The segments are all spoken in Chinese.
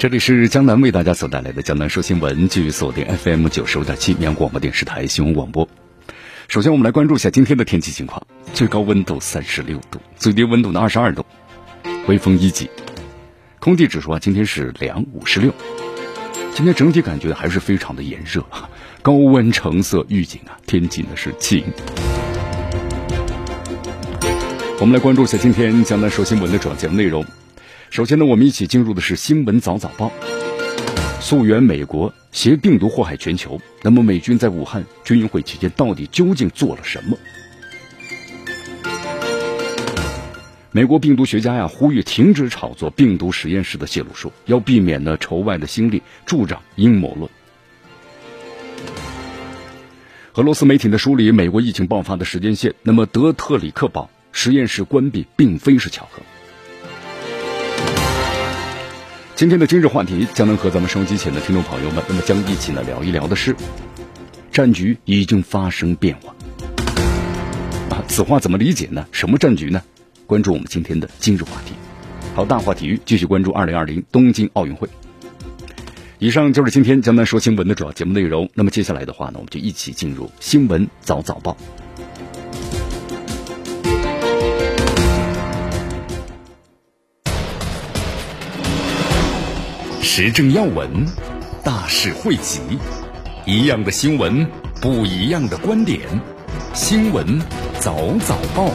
这里是江南为大家所带来的江南说新闻，继续锁定 FM 九十五点七绵阳广播电视台新闻广播。首先，我们来关注一下今天的天气情况：最高温度三十六度，最低温度呢二十二度，微风一级。空气指数啊，今天是两五十六。今天整体感觉还是非常的炎热，高温橙色预警啊，天气呢是晴。我们来关注一下今天江南说新闻的主要节目内容。首先呢，我们一起进入的是新闻早早报。溯源美国携病毒祸害全球，那么美军在武汉军运会期间到底究竟做了什么？美国病毒学家呀呼吁停止炒作病毒实验室的泄露说，要避免呢筹外的心理助长阴谋论。俄罗斯媒体的梳理美国疫情爆发的时间线，那么德特里克堡实验室关闭并非是巧合。今天的今日话题将能和咱们收音机前的听众朋友们，那么将一起呢聊一聊的是，战局已经发生变化啊，此话怎么理解呢？什么战局呢？关注我们今天的今日话题。好，大话体育继续关注二零二零东京奥运会。以上就是今天江南说新闻的主要节目内容。那么接下来的话呢，我们就一起进入新闻早早报。时政要闻，大事汇集，一样的新闻，不一样的观点。新闻早早报，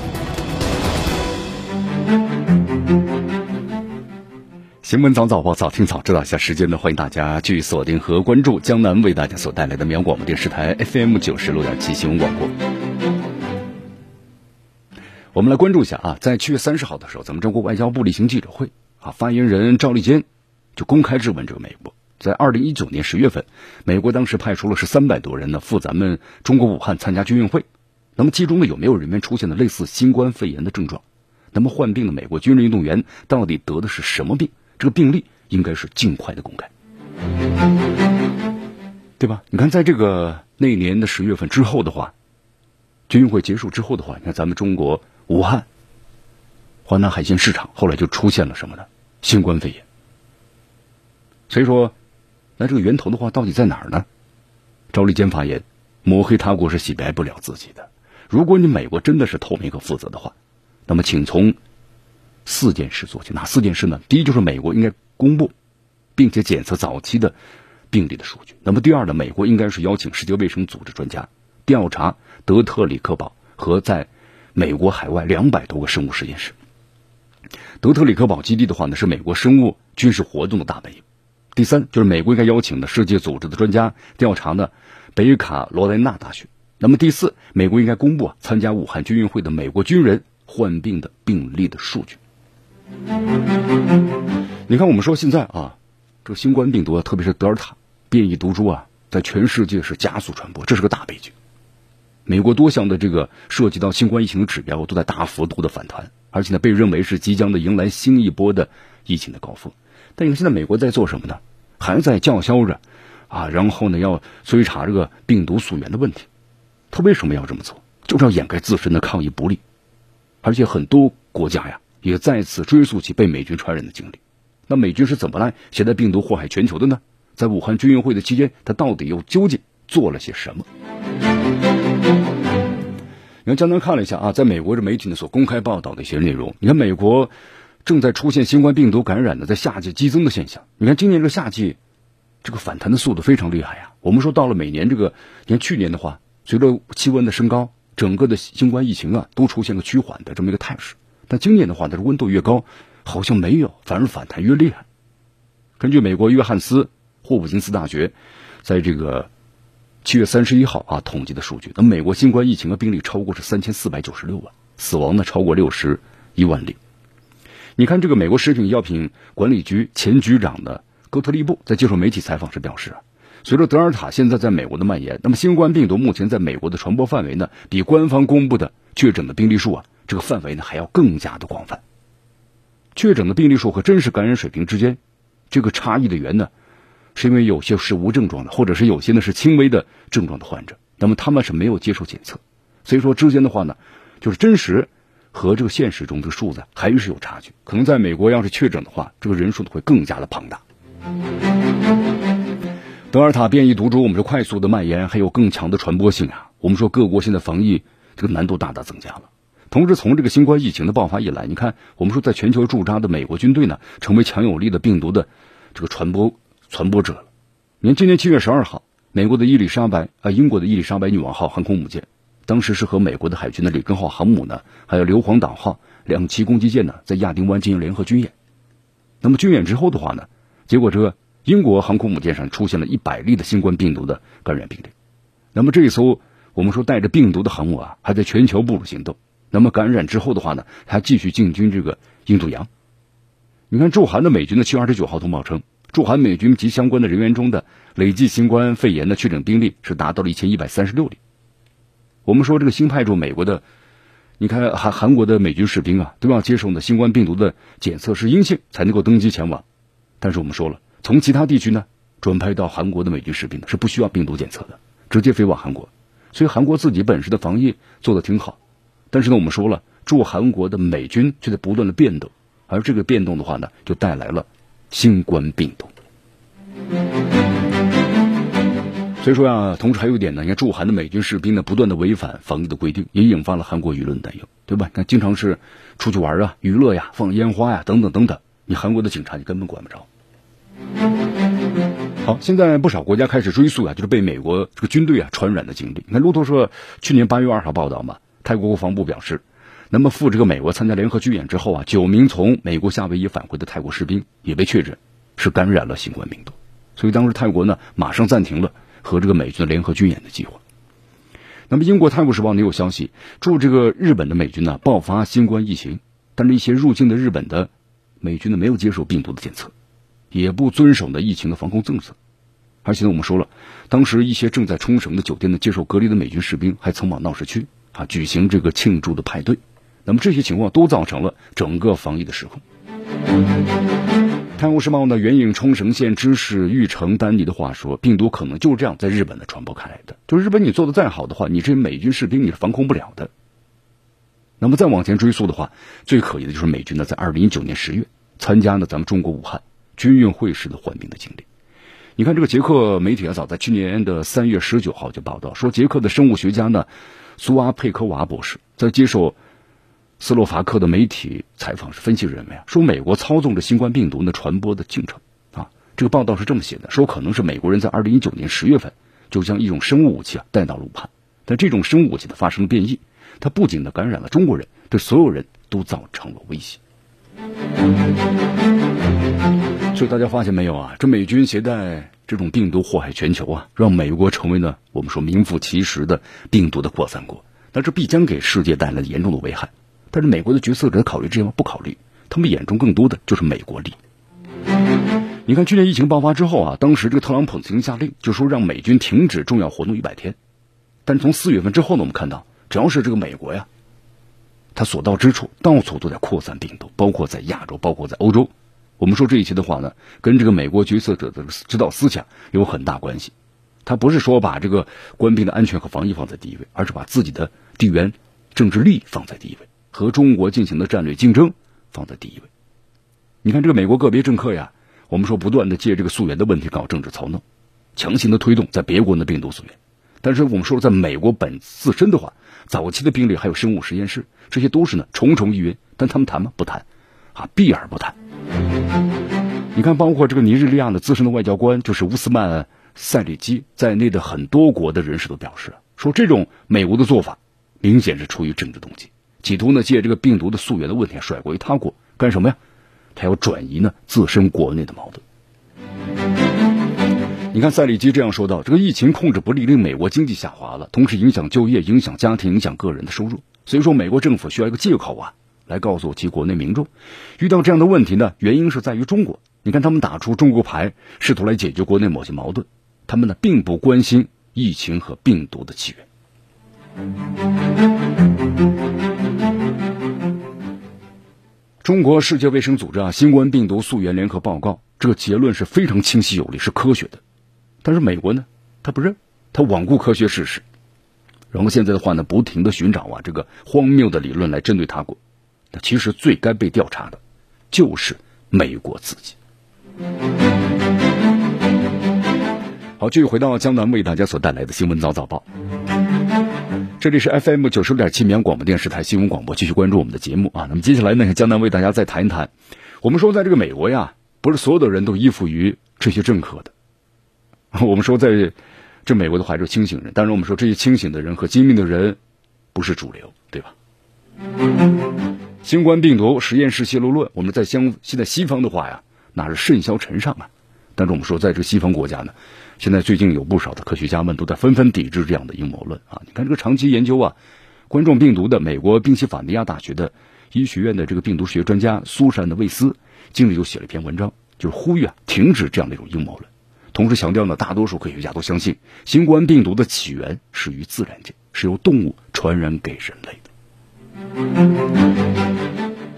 新闻早早报，早听早知道一下时间呢？欢迎大家继续锁定和关注江南为大家所带来的绵阳广播电视台 FM 九十六点七新闻广播。我们来关注一下啊，在七月三十号的时候，咱们中国外交部例行记者会啊，发言人赵立坚。就公开质问这个美国，在二零一九年十月份，美国当时派出了是三百多人呢赴咱们中国武汉参加军运会，那么其中呢有没有人员出现了类似新冠肺炎的症状？那么患病的美国军人运动员到底得的是什么病？这个病例应该是尽快的公开，对吧？你看，在这个那年的十月份之后的话，军运会结束之后的话，你看咱们中国武汉华南海鲜市场后来就出现了什么呢？新冠肺炎。所以说，那这个源头的话到底在哪儿呢？赵立坚发言，抹黑他国是洗白不了自己的。如果你美国真的是透明和负责的话，那么请从四件事做起。哪四件事呢？第一就是美国应该公布，并且检测早期的病例的数据。那么第二呢，美国应该是邀请世界卫生组织专家调查德特里克堡和在美国海外两百多个生物实验室。德特里克堡基地的话呢，是美国生物军事活动的大本营。第三就是美国应该邀请的世界组织的专家调查呢北卡罗来纳大学。那么第四，美国应该公布啊参加武汉军运会的美国军人患病的病例的数据。你看，我们说现在啊，这个新冠病毒啊，特别是德尔塔变异毒株啊，在全世界是加速传播，这是个大悲剧。美国多项的这个涉及到新冠疫情的指标都在大幅度的反弹，而且呢，被认为是即将的迎来新一波的疫情的高峰。但你看，现在美国在做什么呢？还在叫嚣着，啊，然后呢要追查这个病毒溯源的问题。他为什么要这么做？就是要掩盖自身的抗疫不力。而且很多国家呀，也再次追溯起被美军传染的经历。那美军是怎么来携带病毒祸害全球的呢？在武汉军运会的期间，他到底又究竟做了些什么？你看，江南看了一下啊，在美国的媒体呢所公开报道的一些内容。你看美国。正在出现新冠病毒感染的在夏季激增的现象。你看今年这个夏季，这个反弹的速度非常厉害呀。我们说到了每年这个，你看去年的话，随着气温的升高，整个的新冠疫情啊都出现了趋缓的这么一个态势。但今年的话，它是温度越高，好像没有，反而反弹越厉害。根据美国约翰斯霍普金斯大学在这个七月三十一号啊统计的数据，那美国新冠疫情的病例超过是三千四百九十六万，死亡呢超过六十一万例。你看这个美国食品药品管理局前局长的戈特利布在接受媒体采访时表示啊，随着德尔塔现在在美国的蔓延，那么新冠病毒目前在美国的传播范围呢，比官方公布的确诊的病例数啊，这个范围呢还要更加的广泛。确诊的病例数和真实感染水平之间，这个差异的源呢？是因为有些是无症状的，或者是有些呢是轻微的症状的患者，那么他们是没有接受检测，所以说之间的话呢，就是真实和这个现实中的数字还是有差距。可能在美国要是确诊的话，这个人数会更加的庞大。德尔塔变异毒株，我们说快速的蔓延，还有更强的传播性啊。我们说各国现在防疫这个难度大大增加了。同时，从这个新冠疫情的爆发以来，你看我们说在全球驻扎的美国军队呢，成为强有力的病毒的这个传播。传播者了。你看，今年七月十二号，美国的伊丽莎白啊，英国的伊丽莎白女王号航空母舰，当时是和美国的海军的里根号航母呢，还有硫磺岛号两栖攻击舰呢，在亚丁湾进行联合军演。那么军演之后的话呢，结果这英国航空母舰上出现了一百例的新冠病毒的感染病例。那么这一艘我们说带着病毒的航母啊，还在全球部署行动。那么感染之后的话呢，还继续进军这个印度洋。你看驻韩的美军的七月二十九号通报称。驻韩美军及相关的人员中的累计新冠肺炎的确诊病例是达到了一千一百三十六例。我们说这个新派驻美国的，你看韩韩国的美军士兵啊，都要接受呢新冠病毒的检测是阴性才能够登机前往。但是我们说了，从其他地区呢转派到韩国的美军士兵是不需要病毒检测的，直接飞往韩国。所以韩国自己本身的防疫做的挺好。但是呢，我们说了，驻韩国的美军却在不断的变动，而这个变动的话呢，就带来了。新冠病毒，所以说呀，同时还有一点呢，你看驻韩的美军士兵呢，不断的违反防疫的规定，也引发了韩国舆论担忧，对吧？你看，经常是出去玩啊、娱乐呀、放烟花呀，等等等等，你韩国的警察你根本管不着。好，现在不少国家开始追溯啊，就是被美国这个军队啊传染的经历。你看，路透社去年八月二号报道嘛，泰国国防部表示。那么赴这个美国参加联合军演之后啊，九名从美国夏威夷返回的泰国士兵也被确诊是感染了新冠病毒，所以当时泰国呢马上暂停了和这个美军的联合军演的计划。那么英国《泰晤士报》也有消息，驻这个日本的美军呢爆发新冠疫情，但是一些入境的日本的美军呢没有接受病毒的检测，也不遵守呢疫情的防控政策，而且呢我们说了，当时一些正在冲绳的酒店呢接受隔离的美军士兵还曾往闹市区啊举行这个庆祝的派对。那么这些情况都造成了整个防疫的失控。泰晤士报呢援引冲绳县知事玉成丹尼的话说，病毒可能就是这样在日本的传播开来的。就是日本你做的再好的话，你这美军士兵你是防控不了的。那么再往前追溯的话，最可疑的就是美军呢在二零一九年十月参加呢咱们中国武汉军运会时的患病的经历。你看这个捷克媒体啊，早在去年的三月十九号就报道说，捷克的生物学家呢苏阿佩科娃博士在接受。斯洛伐克的媒体采访是分析认为啊，说美国操纵着新冠病毒的传播的进程啊，这个报道是这么写的，说可能是美国人在二零一九年十月份就将一种生物武器啊带到了武汉，但这种生物武器的发生了变异，它不仅呢感染了中国人，对所有人都造成了威胁。所以大家发现没有啊，这美军携带这种病毒祸害全球啊，让美国成为呢我们说名副其实的病毒的扩散国，那这必将给世界带来严重的危害。但是美国的决策者考虑这些吗？不考虑，他们眼中更多的就是美国利益。你看，去年疫情爆发之后啊，当时这个特朗普曾经下令，就说让美军停止重要活动一百天。但是从四月份之后呢，我们看到，只要是这个美国呀，他所到之处，到处都在扩散病毒，包括在亚洲，包括在欧洲。我们说这一切的话呢，跟这个美国决策者的指导思想有很大关系。他不是说把这个官兵的安全和防疫放在第一位，而是把自己的地缘政治利益放在第一位。和中国进行的战略竞争放在第一位。你看这个美国个别政客呀，我们说不断的借这个溯源的问题搞政治操弄，强行的推动在别国的病毒溯源。但是我们说在美国本自身的话，早期的病例还有生物实验室，这些都是呢重重疑云。但他们谈吗？不谈，啊，避而不谈。你看，包括这个尼日利亚的资深的外交官，就是乌斯曼塞里基在内的很多国的人士都表示，说这种美国的做法明显是出于政治动机。企图呢借这个病毒的溯源的问题甩锅于他国干什么呀？他要转移呢自身国内的矛盾。你看塞里基这样说道：“这个疫情控制不力，令美国经济下滑了，同时影响就业、影响家庭、影响个人的收入。所以说，美国政府需要一个借口啊，来告诉其国内民众，遇到这样的问题呢，原因是在于中国。你看他们打出中国牌，试图来解决国内某些矛盾，他们呢并不关心疫情和病毒的起源。中国世界卫生组织啊，新冠病毒溯源联合报告，这个结论是非常清晰有力，是科学的。”但是美国呢，他不认，他罔顾科学事实，然后现在的话呢，不停的寻找啊这个荒谬的理论来针对他国。那其实最该被调查的，就是美国自己。好，继续回到江南为大家所带来的新闻早早报。这里是 FM 九十六点七绵阳广播电视台新闻广播，继续关注我们的节目啊。那么接下来呢，江南为大家再谈一谈，我们说在这个美国呀，不是所有的人都依附于这些政客的。我们说，在这美国的话，是清醒人。当然，我们说这些清醒的人和精明的人不是主流，对吧？新冠病毒实验室泄露论，我们在相现在西方的话呀，那是甚嚣尘上啊。但是我们说，在这个西方国家呢，现在最近有不少的科学家们都在纷纷抵制这样的阴谋论啊。你看，这个长期研究啊冠状病毒的美国宾夕法尼亚大学的医学院的这个病毒学专家苏珊的魏斯，近日就写了一篇文章，就是呼吁啊停止这样的一种阴谋论。同时强调呢，大多数科学家都相信，新冠病毒的起源是于自然界，是由动物传染给人类的。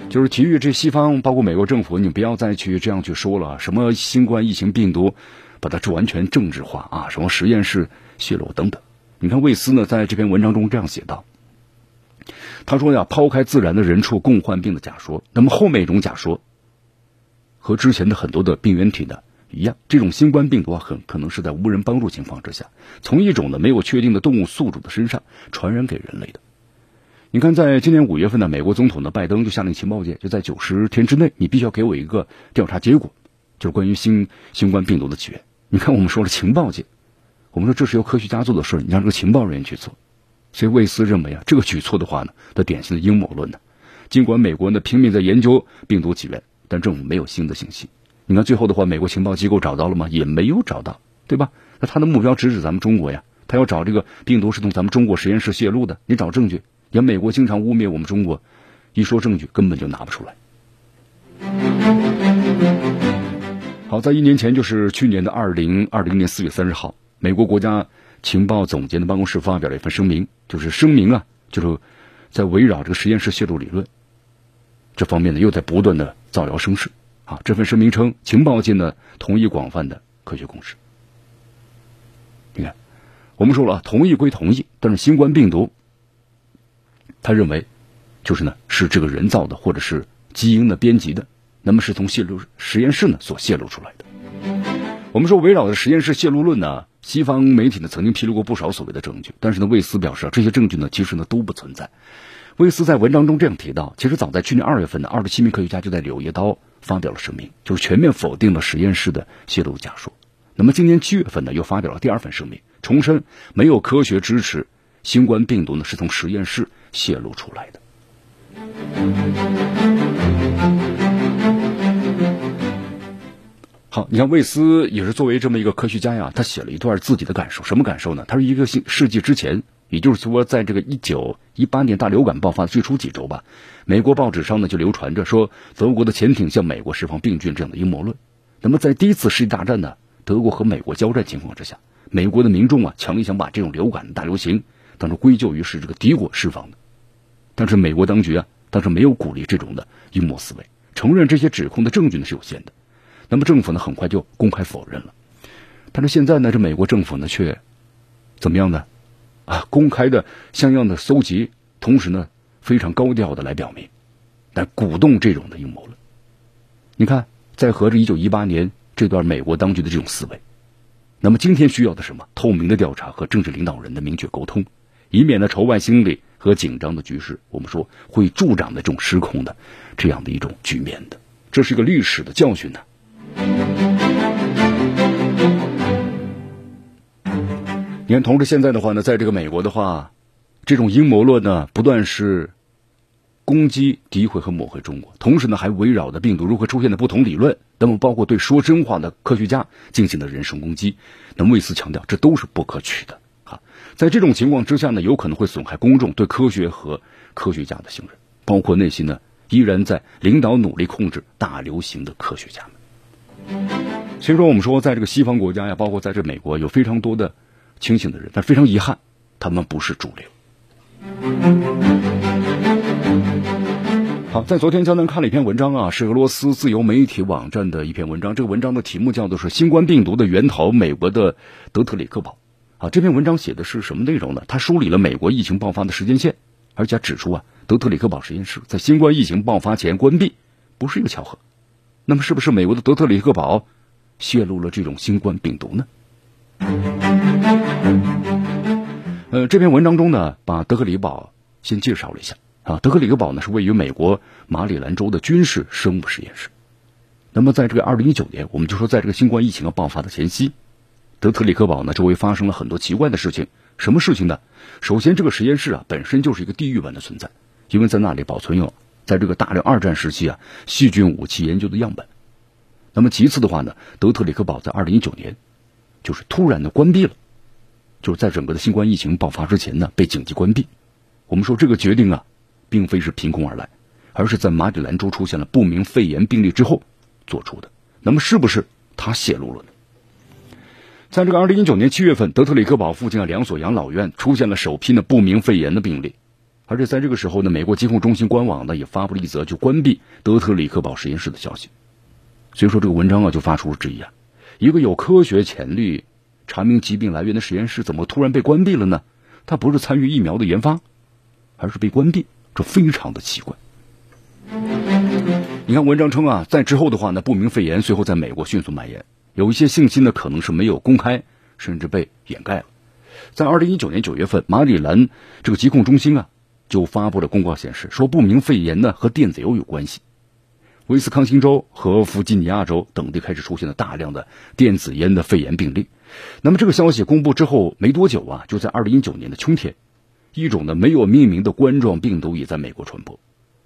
就是提育这西方，包括美国政府，你不要再去这样去说了，什么新冠疫情病毒，把它完全政治化啊，什么实验室泄露等等。你看魏斯呢，在这篇文章中这样写道，他说呀，抛开自然的人畜共患病的假说，那么后面一种假说，和之前的很多的病原体呢。一样，这种新冠病毒，很可能是在无人帮助情况之下，从一种呢没有确定的动物宿主的身上传染给人类的。你看，在今年五月份呢，美国总统的拜登就下令情报界，就在九十天之内，你必须要给我一个调查结果，就是关于新新冠病毒的起源。你看，我们说了情报界，我们说这是由科学家做的事儿你让这个情报人员去做。所以魏斯认为啊，这个举措的话呢，它典型的阴谋论呢。尽管美国呢拼命在研究病毒起源，但政府没有新的信息。你看最后的话，美国情报机构找到了吗？也没有找到，对吧？那他的目标直指咱们中国呀，他要找这个病毒是从咱们中国实验室泄露的，你找证据。你看美国经常污蔑我们中国，一说证据根本就拿不出来。好，在一年前，就是去年的二零二零年四月三十号，美国国家情报总监的办公室发表了一份声明，就是声明啊，就是在围绕这个实验室泄露理论这方面呢，又在不断的造谣生事。啊，这份声明称，情报界呢同意广泛的科学共识。你看，我们说了，同意归同意，但是新冠病毒，他认为，就是呢是这个人造的或者是基因的编辑的，那么是从泄露实验室呢所泄露出来的。我们说，围绕着实验室泄露论呢，西方媒体呢曾经披露过不少所谓的证据，但是呢，魏斯表示啊，这些证据呢其实呢都不存在。魏斯在文章中这样提到，其实早在去年二月份呢，二十七名科学家就在《柳叶刀》。发表了声明，就是全面否定了实验室的泄露假说。那么今年七月份呢，又发表了第二份声明，重申没有科学支持新冠病毒呢是从实验室泄露出来的。好，你看魏斯也是作为这么一个科学家呀，他写了一段自己的感受，什么感受呢？他说一个世纪之前。也就是说，在这个一九一八年大流感爆发的最初几周吧，美国报纸上呢就流传着说德国的潜艇向美国释放病菌这样的阴谋论。那么在第一次世界大战呢，德国和美国交战情况之下，美国的民众啊强烈想把这种流感大流行当成归咎于是这个敌国释放的。但是美国当局啊当时没有鼓励这种的阴谋思维，承认这些指控的证据呢是有限的。那么政府呢很快就公开否认了。但是现在呢，这美国政府呢却怎么样呢？啊，公开的像样的搜集，同时呢，非常高调的来表明，来鼓动这种的阴谋论。你看，在和这一九一八年这段美国当局的这种思维，那么今天需要的什么？透明的调查和政治领导人的明确沟通，以免呢仇外心理和紧张的局势，我们说会助长的这种失控的这样的一种局面的，这是一个历史的教训呢。你看，同时现在的话呢，在这个美国的话，这种阴谋论呢，不断是攻击、诋毁和抹黑中国，同时呢，还围绕着病毒如何出现的不同理论，那么包括对说真话的科学家进行的人身攻击。那么为此强调，这都是不可取的啊！在这种情况之下呢，有可能会损害公众对科学和科学家的信任，包括那些呢依然在领导努力控制大流行的科学家们。所以说，我们说，在这个西方国家呀，包括在这美国，有非常多的清醒的人，但非常遗憾，他们不是主流。好，在昨天，江南看了一篇文章啊，是俄罗斯自由媒体网站的一篇文章。这个文章的题目叫做是“新冠病毒的源头：美国的德特里克堡”。啊，这篇文章写的是什么内容呢？他梳理了美国疫情爆发的时间线，而且指出啊，德特里克堡实验室在新冠疫情爆发前关闭，不是一个巧合。那么，是不是美国的德特里克堡泄露了这种新冠病毒呢？呃，这篇文章中呢，把德克里堡先介绍了一下啊。德克里克堡呢是位于美国马里兰州的军事生物实验室。那么，在这个二零一九年，我们就说在这个新冠疫情要爆发的前夕，德特里克堡呢周围发生了很多奇怪的事情。什么事情呢？首先，这个实验室啊本身就是一个地狱般的存在，因为在那里保存有在这个大量二战时期啊细菌武器研究的样本。那么，其次的话呢，德特里克堡在二零一九年就是突然的关闭了。就是在整个的新冠疫情爆发之前呢，被紧急关闭。我们说这个决定啊，并非是凭空而来，而是在马里兰州出现了不明肺炎病例之后做出的。那么是不是他泄露了呢？在这个二零一九年七月份，德特里克堡附近的两所养老院出现了首批的不明肺炎的病例，而且在这个时候呢，美国疾控中心官网呢也发布了一则就关闭德特里克堡实验室的消息。所以说这个文章啊就发出了质疑啊，一个有科学潜力。查明疾病来源的实验室怎么突然被关闭了呢？它不是参与疫苗的研发，而是被关闭，这非常的奇怪。你看文章称啊，在之后的话呢，不明肺炎随后在美国迅速蔓延，有一些信息呢可能是没有公开，甚至被掩盖了。在二零一九年九月份，马里兰这个疾控中心啊就发布了公告，显示说不明肺炎呢和电子邮有关系。威斯康星州和弗吉尼亚州等地开始出现了大量的电子烟的肺炎病例。那么这个消息公布之后没多久啊，就在二零一九年的秋天，一种呢没有命名的冠状病毒也在美国传播。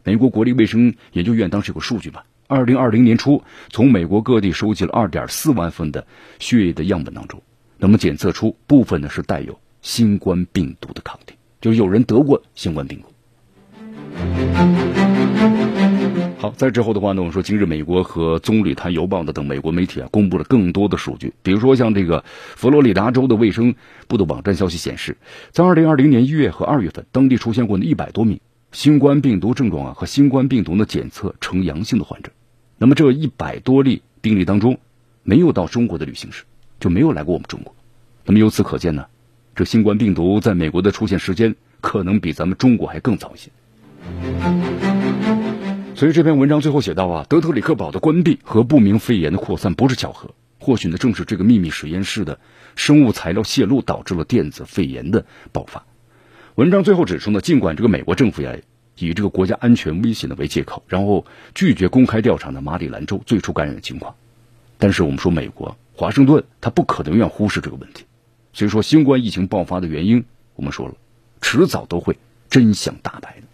美国国立卫生研究院当时有个数据吧，二零二零年初从美国各地收集了二点四万份的血液的样本当中，那么检测出部分呢是带有新冠病毒的抗体，就有人得过新冠病毒。好，在之后的话呢，我们说今日美国和《棕榈滩邮报》的等美国媒体啊，公布了更多的数据。比如说，像这个佛罗里达州的卫生部的网站消息显示，在二零二零年一月和二月份，当地出现过一百多名新冠病毒症状啊和新冠病毒的检测呈阳性的患者。那么这一百多例病例当中，没有到中国的旅行史，就没有来过我们中国。那么由此可见呢，这新冠病毒在美国的出现时间可能比咱们中国还更早一些。所以这篇文章最后写到啊，德特里克堡的关闭和不明肺炎的扩散不是巧合，或许呢正是这个秘密实验室的生物材料泄露导致了电子肺炎的爆发。文章最后指出呢，尽管这个美国政府呀以这个国家安全威胁呢为借口，然后拒绝公开调查的马里兰州最初感染的情况，但是我们说美国华盛顿他不可能愿忽视这个问题。所以说新冠疫情爆发的原因，我们说了，迟早都会真相大白的。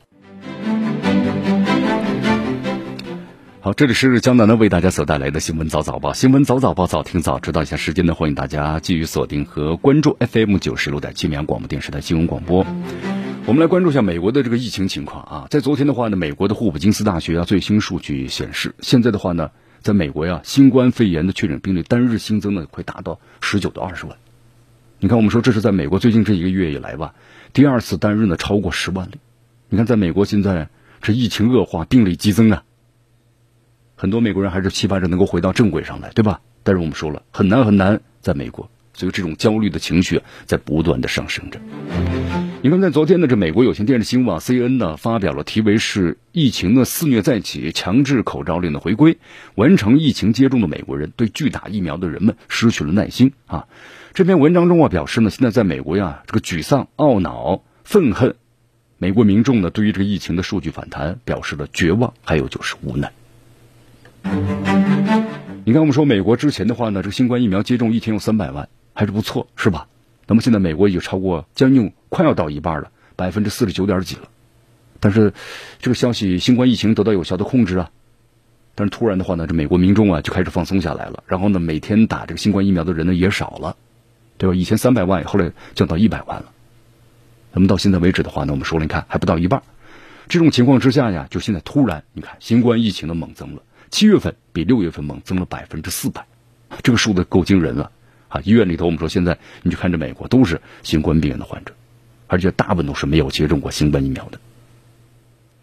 好，这里是江南呢为大家所带来的新闻早早报，新闻早早报早听早知道一下时间呢，欢迎大家继续锁定和关注 FM 九十六点七绵阳广播电视台新闻广播。我们来关注一下美国的这个疫情情况啊，在昨天的话呢，美国的霍普金斯大学啊最新数据显示，现在的话呢，在美国呀，新冠肺炎的确诊病例单日新增呢会达到十九到二十万。你看，我们说这是在美国最近这一个月以来吧，第二次单日呢超过十万例。你看，在美国现在这疫情恶化，病例激增啊。很多美国人还是期盼着能够回到正轨上来，对吧？但是我们说了，很难很难，在美国，所以这种焦虑的情绪在不断的上升着。你看，在昨天的这美国有线电视新闻网 CNN 呢，发表了题为是“疫情的肆虐再起，强制口罩令的回归，完成疫情接种的美国人对拒打疫苗的人们失去了耐心”啊。这篇文章中啊表示呢，现在在美国呀，这个沮丧、懊恼、愤恨，美国民众呢对于这个疫情的数据反弹表示了绝望，还有就是无奈。你看，我们说美国之前的话呢，这个新冠疫苗接种一天有三百万，还是不错，是吧？那么现在美国已经超过将近快要到一半了，百分之四十九点几了。但是这个消息，新冠疫情得到有效的控制啊。但是突然的话呢，这美国民众啊就开始放松下来了，然后呢，每天打这个新冠疫苗的人呢也少了，对吧？以前三百万，后来降到一百万了。那么到现在为止的话呢，我们说了，你看还不到一半。这种情况之下呀，就现在突然，你看新冠疫情的猛增了，七月份比六月份猛增了百分之四百，这个数字够惊人了啊！医院里头，我们说现在你去看这美国都是新冠病人的患者，而且大部分都是没有接种过新冠疫苗的。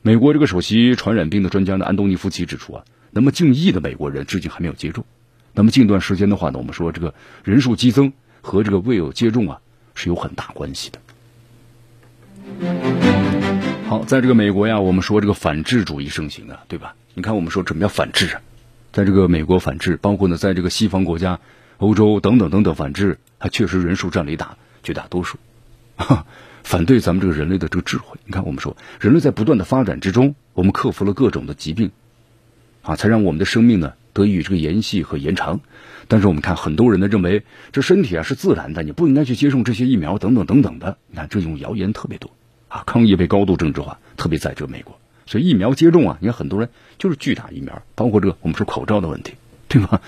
美国这个首席传染病的专家呢，安东尼夫奇指出啊。那么近亿的美国人至今还没有接种，那么近段时间的话呢，我们说这个人数激增和这个未有接种啊是有很大关系的。好，在这个美国呀，我们说这个反智主义盛行啊，对吧？你看我们说什么叫反智啊？在这个美国反智，包括呢，在这个西方国家、欧洲等等等等反之，它确实人数占了一大绝大多数，反对咱们这个人类的这个智慧。你看我们说人类在不断的发展之中，我们克服了各种的疾病。啊，才让我们的生命呢得以这个延续和延长。但是我们看很多人呢认为这身体啊是自然的，你不应该去接种这些疫苗等等等等的。你看这种谣言特别多啊，抗疫被高度政治化，特别在这美国。所以疫苗接种啊，你看很多人就是拒打疫苗，包括这个我们说口罩的问题，对吧？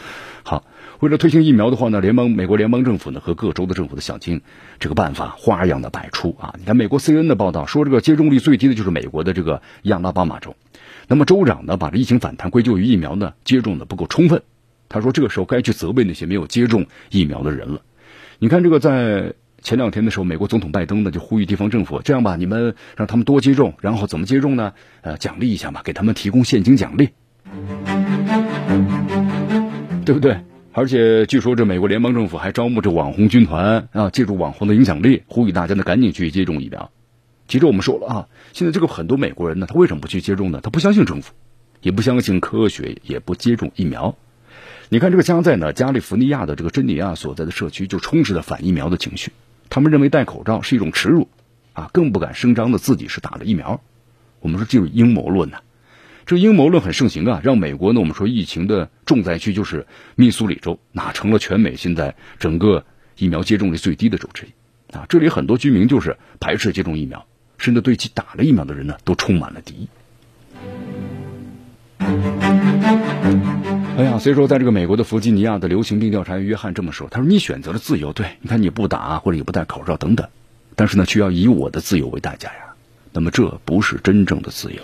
为了推行疫苗的话呢，联邦美国联邦政府呢和各州的政府的想尽这个办法，花样的百出啊。你看美国 C N 的报道说，这个接种率最低的就是美国的这个亚拉巴马州。那么州长呢，把这疫情反弹归咎于疫苗呢接种的不够充分。他说，这个时候该去责备那些没有接种疫苗的人了。你看，这个在前两天的时候，美国总统拜登呢就呼吁地方政府，这样吧，你们让他们多接种，然后怎么接种呢？呃，奖励一下嘛，给他们提供现金奖励，对不对？而且据说这美国联邦政府还招募这网红军团啊，借助网红的影响力，呼吁大家呢赶紧去接种疫苗。其实我们说了啊，现在这个很多美国人呢，他为什么不去接种呢？他不相信政府，也不相信科学，也不接种疫苗。你看这个加在呢加利福尼亚的这个珍妮亚所在的社区，就充斥着反疫苗的情绪。他们认为戴口罩是一种耻辱，啊，更不敢声张的自己是打了疫苗。我们说这是阴谋论呐，这阴谋论很盛行啊，让美国呢，我们说疫情的重灾区就是密苏里州，那成了全美现在整个疫苗接种率最低的州之一啊。这里很多居民就是排斥接种疫苗。甚至对其打了疫苗的人呢，都充满了敌意。哎呀，所以说，在这个美国的弗吉尼亚的流行病调查员约翰这么说：“他说，你选择了自由，对，你看你不打或者你不戴口罩等等，但是呢，却要以我的自由为代价呀。那么，这不是真正的自由。”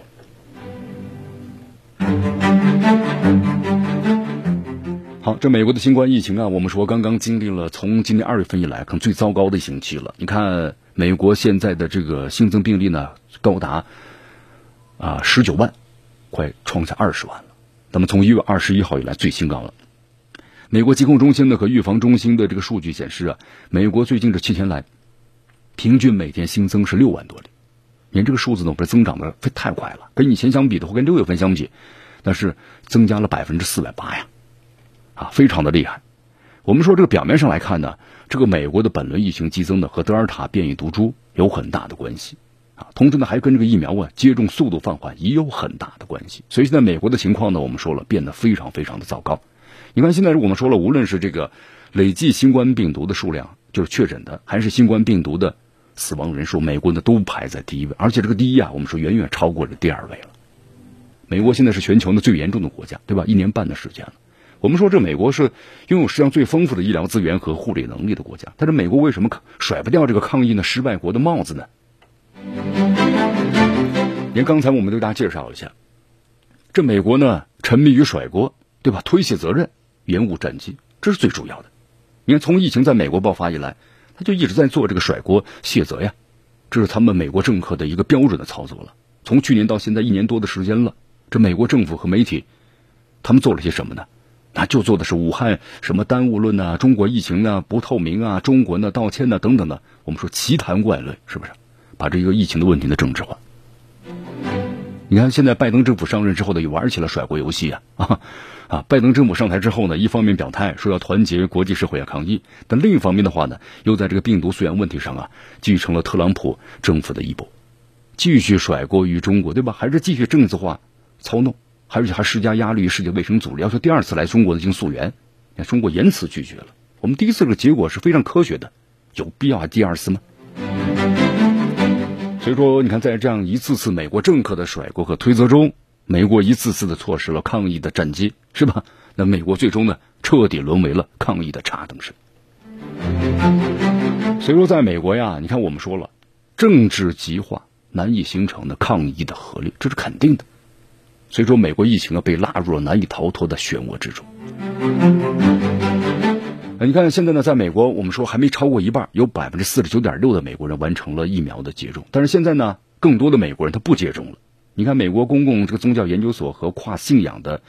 好，这美国的新冠疫情啊，我们说刚刚经历了从今年二月份以来可能最糟糕的一星期了。你看。美国现在的这个新增病例呢，高达啊十九万，快创下二十万了。那么从一月二十一号以来最新高了。美国疾控中心的和预防中心的这个数据显示啊，美国最近这七天来，平均每天新增是六万多例。您这个数字呢，不是增长的太快了，跟以前相比的话，跟六月份相比，那是增加了百分之四百八呀，啊，非常的厉害。我们说这个表面上来看呢。这个美国的本轮疫情激增呢，和德尔塔变异毒株有很大的关系，啊，同时呢还跟这个疫苗啊接种速度放缓也有很大的关系。所以现在美国的情况呢，我们说了变得非常非常的糟糕。你看现在我们说了，无论是这个累计新冠病毒的数量，就是确诊的，还是新冠病毒的死亡人数，美国呢都排在第一位，而且这个第一啊，我们说远远超过了第二位了。美国现在是全球呢最严重的国家，对吧？一年半的时间了。我们说，这美国是拥有世界上最丰富的医疗资源和护理能力的国家，但是美国为什么甩不掉这个抗疫呢失败国的帽子呢？您刚才我们对大家介绍一下，这美国呢沉迷于甩锅，对吧？推卸责任，延误战机，这是最主要的。你看，从疫情在美国爆发以来，就一直在做这个甩锅卸责呀，这是他们美国政客的一个标准的操作了。从去年到现在一年多的时间了，这美国政府和媒体，他们做了些什么呢？那就做的是武汉什么耽误论呐，中国疫情啊不透明啊，中国呢道歉呢等等的，我们说奇谈怪论，是不是？把这个疫情的问题呢政治化。你看现在拜登政府上任之后呢，又玩起了甩锅游戏啊啊啊！拜登政府上台之后呢，一方面表态说要团结国际社会啊抗议，但另一方面的话呢，又在这个病毒溯源问题上啊，继承了特朗普政府的衣钵，继续甩锅于中国，对吧？还是继续政治化操弄？而且还施加压力于，世界卫生组织要求第二次来中国的进行溯源，那中国严词拒绝了。我们第一次这个结果是非常科学的，有必要第二次吗？所以说，你看，在这样一次次美国政客的甩锅和推责中，美国一次次的错失了抗议的战机，是吧？那美国最终呢，彻底沦为了抗议的插灯神。所以说，在美国呀，你看我们说了，政治极化难以形成的抗议的合力，这是肯定的。所以说，美国疫情啊被拉入了难以逃脱的漩涡之中。你看现在呢，在美国，我们说还没超过一半，有百分之四十九点六的美国人完成了疫苗的接种。但是现在呢，更多的美国人他不接种了。你看，美国公共这个宗教研究所和跨信仰的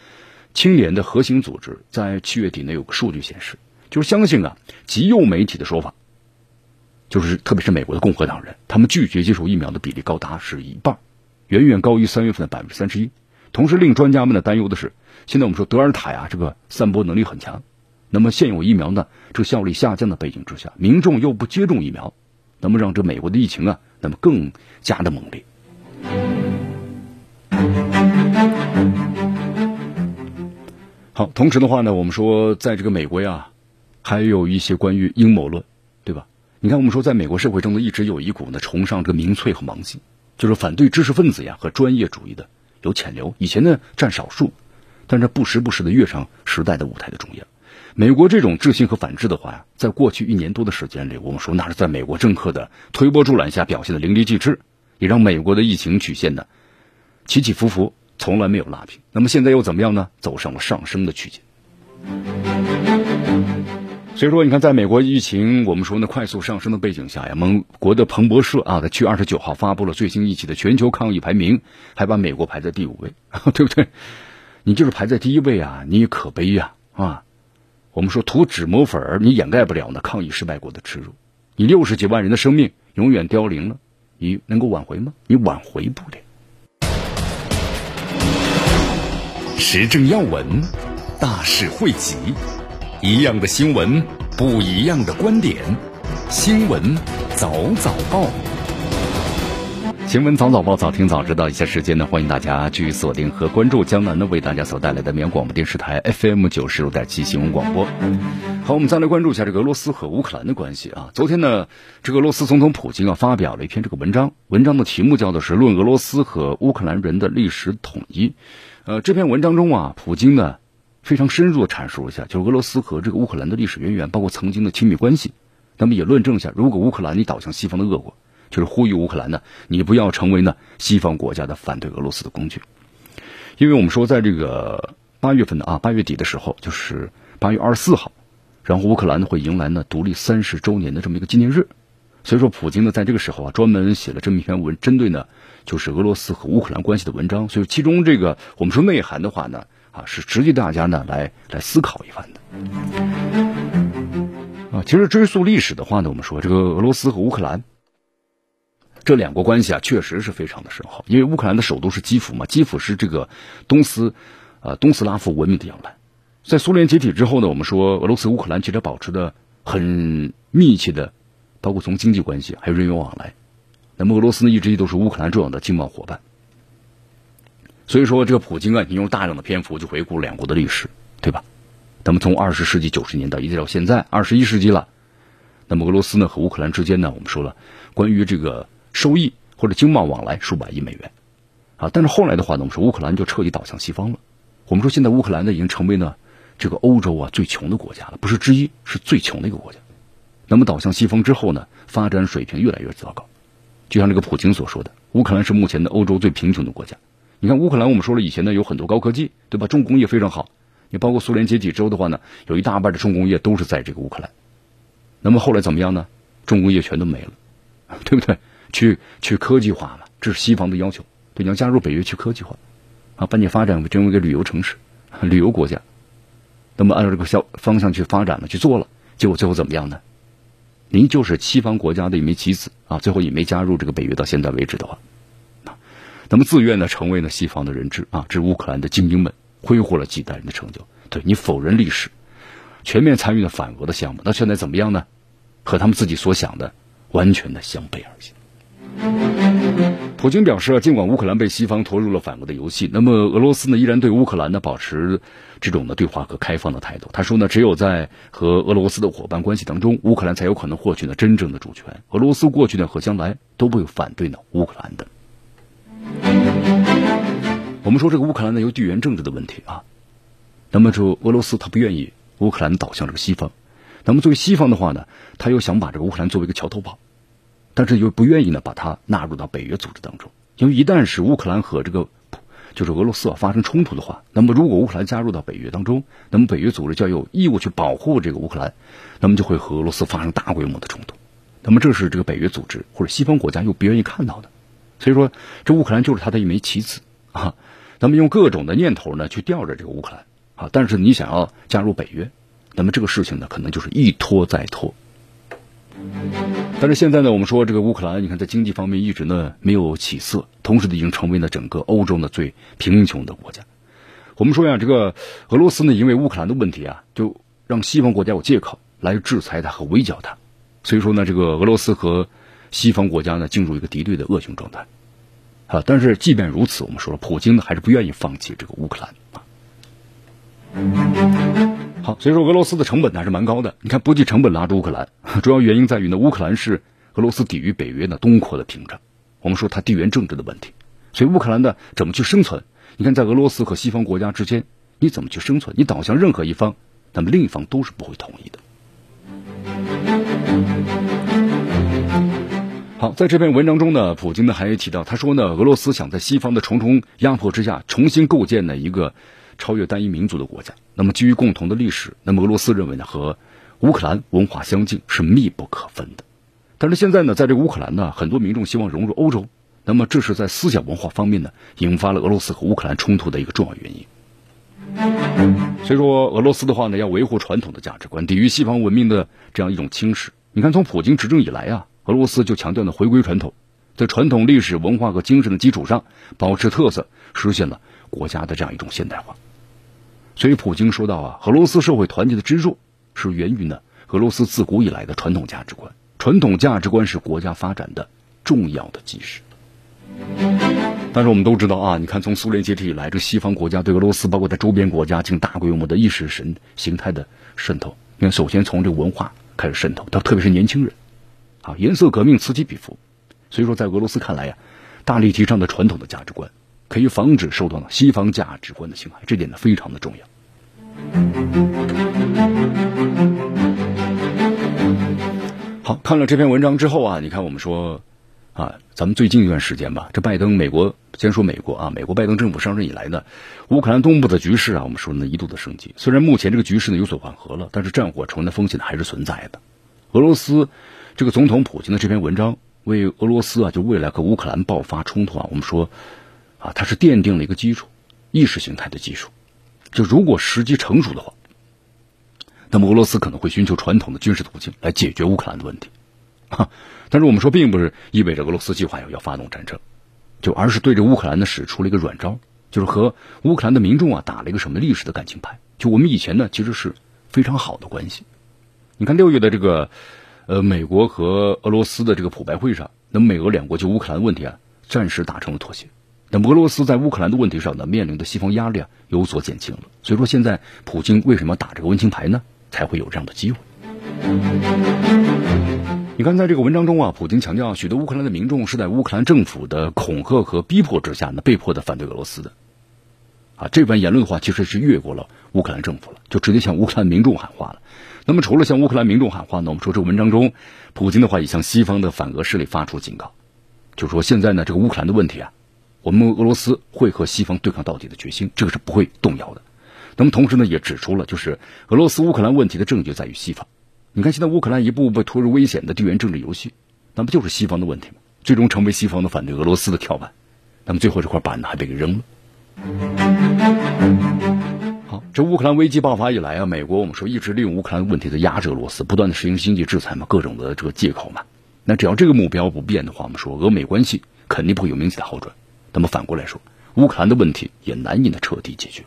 青年的核心组织在七月底呢有个数据显示，就是相信啊，极右媒体的说法，就是特别是美国的共和党人，他们拒绝接受疫苗的比例高达是一半，远远高于三月份的百分之三十一。同时，令专家们呢担忧的是，现在我们说德尔塔呀，这个散播能力很强。那么现有疫苗呢，这个效率下降的背景之下，民众又不接种疫苗，那么让这美国的疫情啊，那么更加的猛烈。好，同时的话呢，我们说在这个美国呀，还有一些关于阴谋论，对吧？你看，我们说在美国社会中呢，一直有一股呢崇尚这个民粹和盲信，就是反对知识分子呀和专业主义的有潜流。以前呢占少数，但是不时不时的跃上时代的舞台的中央。美国这种制性和反制的话呀，在过去一年多的时间里，我们说那是在美国政客的推波助澜下表现的淋漓尽致，也让美国的疫情曲线呢起起伏伏，从来没有拉平。那么现在又怎么样呢？走上了上升的区间。所以说，你看，在美国疫情我们说呢快速上升的背景下呀，盟国的彭博社啊，在七月二十九号发布了最新一期的全球抗疫排名，还把美国排在第五位，对不对？你就是排在第一位啊，你也可悲呀啊！我们说涂脂抹粉，你掩盖不了那抗疫失败国的耻辱。你六十几万人的生命永远凋零了，你能够挽回吗？你挽回不了。时政要闻，大事汇集，一样的新闻，不一样的观点。新闻早早报。新闻早早报，早听早知道。一下时间呢，欢迎大家继续锁定和关注江南呢为大家所带来的绵阳广播电视台 FM 九十六点七新闻广播。好，我们再来关注一下这个俄罗斯和乌克兰的关系啊。昨天呢，这个俄罗斯总统普京啊发表了一篇这个文章，文章的题目叫做是《论俄罗斯和乌克兰人的历史统一》。呃，这篇文章中啊，普京呢非常深入的阐述了一下，就是俄罗斯和这个乌克兰的历史渊源，包括曾经的亲密关系。那么也论证一下，如果乌克兰你倒向西方的恶果。就是呼吁乌克兰呢，你不要成为呢西方国家的反对俄罗斯的工具，因为我们说在这个八月份的啊八月底的时候，就是八月二十四号，然后乌克兰呢会迎来呢独立三十周年的这么一个纪念日，所以说普京呢在这个时候啊专门写了这么一篇文，针对呢就是俄罗斯和乌克兰关系的文章，所以其中这个我们说内涵的话呢啊是直接大家呢来来思考一番的。啊，其实追溯历史的话呢，我们说这个俄罗斯和乌克兰。这两国关系啊，确实是非常的深厚。因为乌克兰的首都是基辅嘛，基辅是这个东斯，呃，东斯拉夫文明的摇篮。在苏联解体之后呢，我们说俄罗斯乌克兰其实保持的很密切的，包括从经济关系还有人员往来。那么俄罗斯呢，一直都是乌克兰重要的经贸伙伴。所以说，这个普京啊，你用大量的篇幅就回顾两国的历史，对吧？那么从二十世纪九十年代一直到现在二十一世纪了，那么俄罗斯呢和乌克兰之间呢，我们说了关于这个。收益或者经贸往来数百亿美元，啊，但是后来的话呢，我们说乌克兰就彻底倒向西方了。我们说现在乌克兰呢已经成为呢这个欧洲啊最穷的国家了，不是之一，是最穷的一个国家。那么倒向西方之后呢，发展水平越来越糟糕。就像这个普京所说的，乌克兰是目前的欧洲最贫穷的国家。你看乌克兰，我们说了以前呢有很多高科技，对吧？重工业非常好。你包括苏联解体之后的话呢，有一大半的重工业都是在这个乌克兰。那么后来怎么样呢？重工业全都没了，对不对？去去科技化嘛，这是西方的要求。对，你要加入北约去科技化，啊，把你发展成为一个旅游城市、旅游国家。那么按照这个方方向去发展了，去做了，结果最后怎么样呢？您就是西方国家的一枚棋子啊，最后也没加入这个北约。到现在为止的话，啊，那么自愿的成为了西方的人质啊，这乌克兰的精英们挥霍了几代人的成就。对你否认历史，全面参与了反俄的项目，那现在怎么样呢？和他们自己所想的完全的相背而行。普京表示啊，尽管乌克兰被西方拖入了反俄的游戏，那么俄罗斯呢依然对乌克兰呢保持这种的对话和开放的态度。他说呢，只有在和俄罗斯的伙伴关系当中，乌克兰才有可能获取呢真正的主权。俄罗斯过去呢和将来都不会反对呢乌克兰的。我们说这个乌克兰呢有地缘政治的问题啊，那么就俄罗斯他不愿意乌克兰倒向这个西方，那么作为西方的话呢，他又想把这个乌克兰作为一个桥头堡。但是又不愿意呢，把它纳入到北约组织当中，因为一旦是乌克兰和这个就是俄罗斯啊发生冲突的话，那么如果乌克兰加入到北约当中，那么北约组织就要有义务去保护这个乌克兰，那么就会和俄罗斯发生大规模的冲突，那么这是这个北约组织或者西方国家又不愿意看到的，所以说这乌克兰就是他的一枚棋子啊，那么用各种的念头呢去吊着这个乌克兰啊，但是你想要加入北约，那么这个事情呢可能就是一拖再拖。但是现在呢，我们说这个乌克兰，你看在经济方面一直呢没有起色，同时呢已经成为了整个欧洲呢最贫穷的国家。我们说呀，这个俄罗斯呢因为乌克兰的问题啊，就让西方国家有借口来制裁它和围剿它。所以说呢，这个俄罗斯和西方国家呢进入一个敌对的恶性状态啊。但是即便如此，我们说了，普京呢还是不愿意放弃这个乌克兰啊。好，所以说俄罗斯的成本还是蛮高的。你看，不计成本拉住乌克兰，主要原因在于呢，乌克兰是俄罗斯抵御北约的东扩的屏障。我们说它地缘政治的问题，所以乌克兰的怎么去生存？你看，在俄罗斯和西方国家之间，你怎么去生存？你倒向任何一方，那么另一方都是不会同意的。好，在这篇文章中呢，普京呢还提到，他说呢，俄罗斯想在西方的重重压迫之下，重新构建呢一个。超越单一民族的国家，那么基于共同的历史，那么俄罗斯认为呢和乌克兰文化相近是密不可分的。但是现在呢，在这个乌克兰呢，很多民众希望融入欧洲，那么这是在思想文化方面呢，引发了俄罗斯和乌克兰冲突的一个重要原因。所以说，俄罗斯的话呢，要维护传统的价值观，抵御西方文明的这样一种侵蚀。你看，从普京执政以来啊，俄罗斯就强调呢回归传统，在传统历史文化和精神的基础上保持特色，实现了国家的这样一种现代化。所以，普京说到啊，俄罗斯社会团结的支柱是源于呢俄罗斯自古以来的传统价值观。传统价值观是国家发展的重要的基石。但是我们都知道啊，你看从苏联解体以来，这西方国家对俄罗斯，包括在周边国家进行大规模的意识神形态的渗透。你看，首先从这个文化开始渗透，它特别是年轻人，啊，颜色革命此起彼伏。所以说，在俄罗斯看来呀，大力提倡的传统的价值观。可以防止受到呢西方价值观的侵害，这点呢非常的重要。好，看了这篇文章之后啊，你看我们说啊，咱们最近一段时间吧，这拜登美国先说美国啊，美国拜登政府上任以来呢，乌克兰东部的局势啊，我们说呢一度的升级。虽然目前这个局势呢有所缓和了，但是战火传的风险呢还是存在的。俄罗斯这个总统普京的这篇文章，为俄罗斯啊，就未来和乌克兰爆发冲突啊，我们说。啊，它是奠定了一个基础，意识形态的基础。就如果时机成熟的话，那么俄罗斯可能会寻求传统的军事途径来解决乌克兰的问题。哈，但是我们说，并不是意味着俄罗斯计划要要发动战争，就而是对着乌克兰呢使出了一个软招，就是和乌克兰的民众啊打了一个什么历史的感情牌。就我们以前呢其实是非常好的关系。你看六月的这个呃美国和俄罗斯的这个普白会上，那么美俄两国就乌克兰问题啊暂时达成了妥协。那俄罗斯在乌克兰的问题上呢，面临的西方压力啊有所减轻了。所以说，现在普京为什么打这个温情牌呢？才会有这样的机会。你看，在这个文章中啊，普京强调，许多乌克兰的民众是在乌克兰政府的恐吓和逼迫之下呢，被迫的反对俄罗斯的。啊，这番言论的话，其实是越过了乌克兰政府了，就直接向乌克兰民众喊话了。那么，除了向乌克兰民众喊话呢，我们说这个文章中，普京的话也向西方的反俄势力发出警告，就说现在呢，这个乌克兰的问题啊。我们俄罗斯会和西方对抗到底的决心，这个是不会动摇的。那么同时呢，也指出了就是俄罗斯乌克兰问题的症结在于西方。你看，现在乌克兰一步步被拖入危险的地缘政治游戏，那不就是西方的问题吗？最终成为西方的反对俄罗斯的跳板。那么最后这块板呢，还被给扔了。好，这乌克兰危机爆发以来啊，美国我们说一直利用乌克兰问题在压制俄罗斯，不断的实行经济制裁嘛，各种的这个借口嘛。那只要这个目标不变的话，我们说俄美关系肯定不会有明显的好转。那么反过来说，乌克兰的问题也难以呢彻底解决。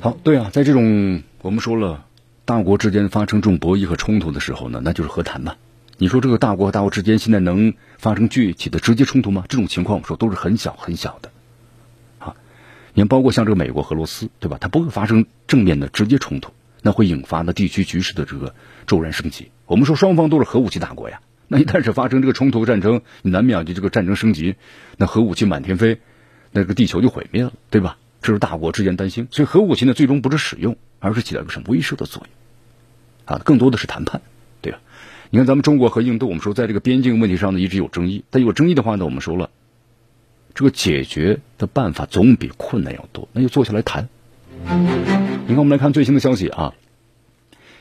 好，对啊，在这种我们说了大国之间发生这种博弈和冲突的时候呢，那就是和谈嘛。你说这个大国和大国之间现在能发生具体的直接冲突吗？这种情况我说都是很小很小的。啊，你看，包括像这个美国和俄罗斯，对吧？它不会发生正面的直接冲突，那会引发的地区局势的这个骤然升级。我们说双方都是核武器大国呀，那一旦是发生这个冲突战争，你难免就这个战争升级，那核武器满天飞，那个地球就毁灭了，对吧？这是大国之间担心，所以核武器呢，最终不是使用，而是起到一个什么威慑的作用。啊，更多的是谈判，对吧？你看咱们中国和印度，我们说在这个边境问题上呢，一直有争议。但有争议的话呢，我们说了，这个解决的办法总比困难要多，那就坐下来谈。你看，我们来看最新的消息啊，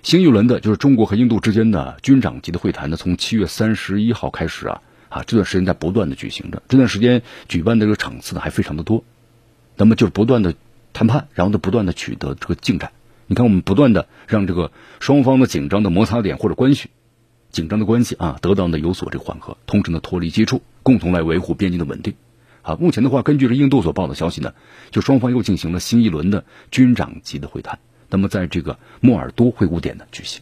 新一轮的就是中国和印度之间的军长级的会谈呢，从七月三十一号开始啊，啊这段时间在不断的举行着，这段时间举办的这个场次呢还非常的多，那么就不断的谈判，然后呢不断的取得这个进展。你看，我们不断的让这个双方的紧张的摩擦点或者关系，紧张的关系啊，得到呢有所这个缓和，同时呢脱离接触，共同来维护边境的稳定。啊，目前的话，根据这印度所报的消息呢，就双方又进行了新一轮的军长级的会谈。那么在这个莫尔多会晤点呢举行。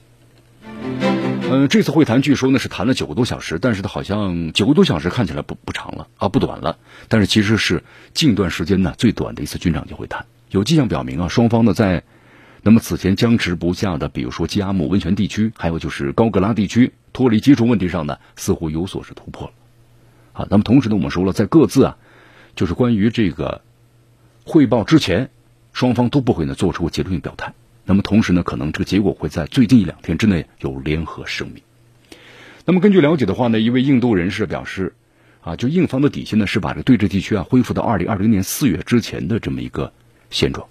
嗯，这次会谈据说呢是谈了九个多小时，但是呢好像九个多小时看起来不不长了啊，不短了。但是其实是近段时间呢最短的一次军长级会谈。有迹象表明啊，双方呢在那么此前僵持不下的，比如说基阿姆温泉地区，还有就是高格拉地区脱离接触问题上呢，似乎有所是突破了。好，那么同时呢，我们说了，在各自啊，就是关于这个汇报之前，双方都不会呢做出结论性表态。那么同时呢，可能这个结果会在最近一两天之内有联合声明。那么根据了解的话呢，一位印度人士表示，啊，就印方的底线呢是把这对峙地区啊恢复到二零二零年四月之前的这么一个现状。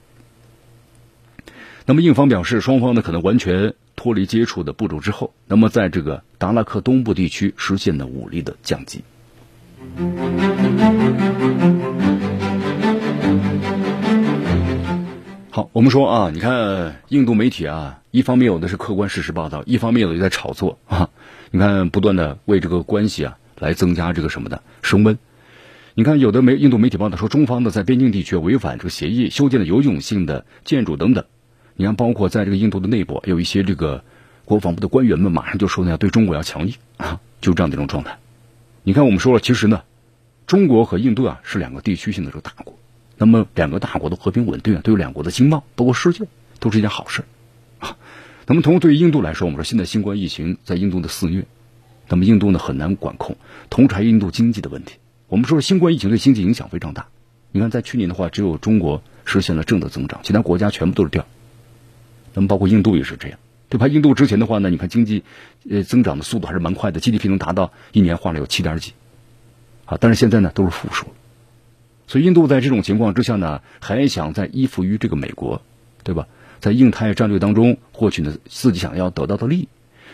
那么印方表示，双方呢可能完全脱离接触的步骤之后，那么在这个达拉克东部地区实现了武力的降级。好，我们说啊，你看印度媒体啊，一方面有的是客观事实报道，一方面有的在炒作啊。你看，不断的为这个关系啊来增加这个什么的升温。你看，有的媒印度媒体报道说，中方呢在边境地区违反这个协议，修建了有勇性的建筑等等。你看，包括在这个印度的内部，有一些这个国防部的官员们马上就说呢，要对中国要强硬啊，就这样的一种状态。你看，我们说了，其实呢，中国和印度啊是两个地区性的这个大国，那么两个大国的和平稳定啊，对于两国的经贸，包括世界，都是一件好事啊。那么，同时对于印度来说，我们说现在新冠疫情在印度的肆虐，那么印度呢很难管控，同时还有印度经济的问题。我们说新冠疫情对经济影响非常大。你看，在去年的话，只有中国实现了正的增长，其他国家全部都是掉。那么包括印度也是这样，对吧？印度之前的话呢，你看经济呃增长的速度还是蛮快的，GDP 能达到一年花了有七点几，啊，但是现在呢都是负数，所以印度在这种情况之下呢，还想再依附于这个美国，对吧？在印太战略当中获取呢自己想要得到的利益，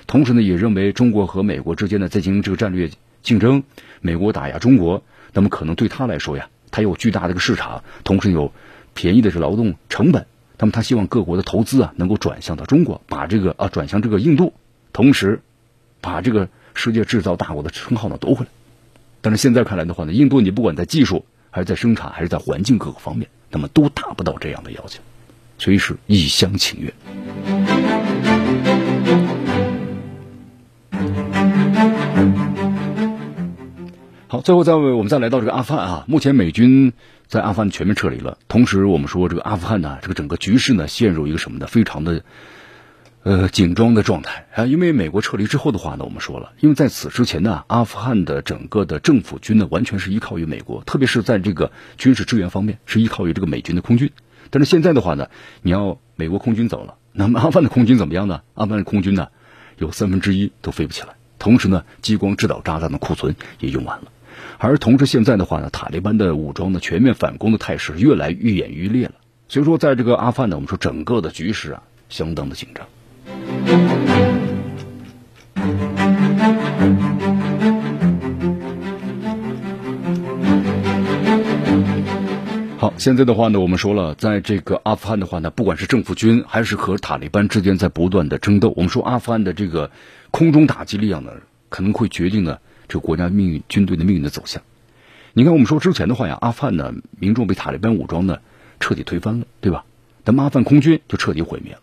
同时呢也认为中国和美国之间呢在进行这个战略竞争，美国打压中国，那么可能对他来说呀，他有巨大的一个市场，同时有便宜的这劳动成本。那么他希望各国的投资啊能够转向到中国，把这个啊转向这个印度，同时把这个世界制造大国的称号呢夺回来。但是现在看来的话呢，印度你不管在技术还是在生产还是在环境各个方面，那么都达不到这样的要求，所以是一厢情愿。好，最后再为我们再来到这个阿富汗啊，目前美军。在阿富汗全面撤离了，同时我们说这个阿富汗呢，这个整个局势呢陷入一个什么呢？非常的呃紧张的状态啊。因为美国撤离之后的话呢，我们说了，因为在此之前呢，阿富汗的整个的政府军呢完全是依靠于美国，特别是在这个军事支援方面是依靠于这个美军的空军。但是现在的话呢，你要美国空军走了，那么阿富汗的空军怎么样呢？阿富汗的空军呢有三分之一都飞不起来，同时呢，激光制导炸弹的库存也用完了。而同时，现在的话呢，塔利班的武装的全面反攻的态势越来愈演愈烈了。所以说，在这个阿富汗呢，我们说整个的局势啊，相当的紧张。好，现在的话呢，我们说了，在这个阿富汗的话呢，不管是政府军还是和塔利班之间在不断的争斗。我们说，阿富汗的这个空中打击力量呢，可能会决定呢。这个国家命运、军队的命运的走向，你看，我们说之前的话呀，阿富汗呢，民众被塔利班武装呢彻底推翻了，对吧？但阿富汗空军就彻底毁灭了。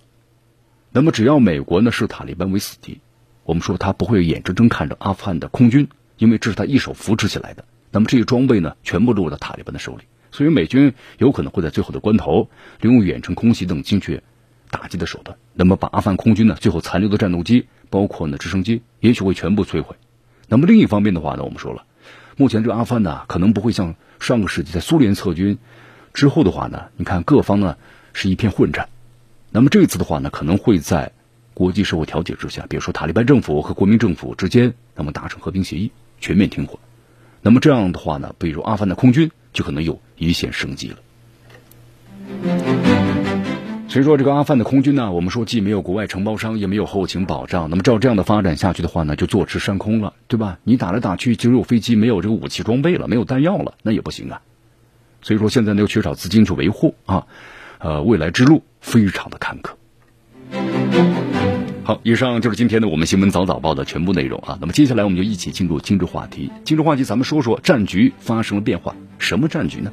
那么只要美国呢视塔利班为死敌，我们说他不会眼睁睁看着阿富汗的空军，因为这是他一手扶持起来的。那么这些装备呢，全部落到塔利班的手里，所以美军有可能会在最后的关头，利用远程空袭等精确打击的手段，那么把阿富汗空军呢最后残留的战斗机，包括呢直升机，也许会全部摧毁。那么另一方面的话呢，我们说了，目前这个阿富汗呢，可能不会像上个世纪在苏联撤军之后的话呢，你看各方呢是一片混战。那么这次的话呢，可能会在国际社会调解之下，比如说塔利班政府和国民政府之间，那么达成和平协议，全面停火。那么这样的话呢，比如阿富汗的空军就可能有一线生机了。所以说，这个阿富汗的空军呢，我们说既没有国外承包商，也没有后勤保障。那么照这样的发展下去的话呢，就坐吃山空了，对吧？你打来打去，只有飞机，没有这个武器装备了，没有弹药了，那也不行啊。所以说，现在呢又缺少资金去维护啊，呃，未来之路非常的坎坷。好，以上就是今天的我们新闻早早报的全部内容啊。那么接下来我们就一起进入今日话题。今日话题，咱们说说战局发生了变化，什么战局呢？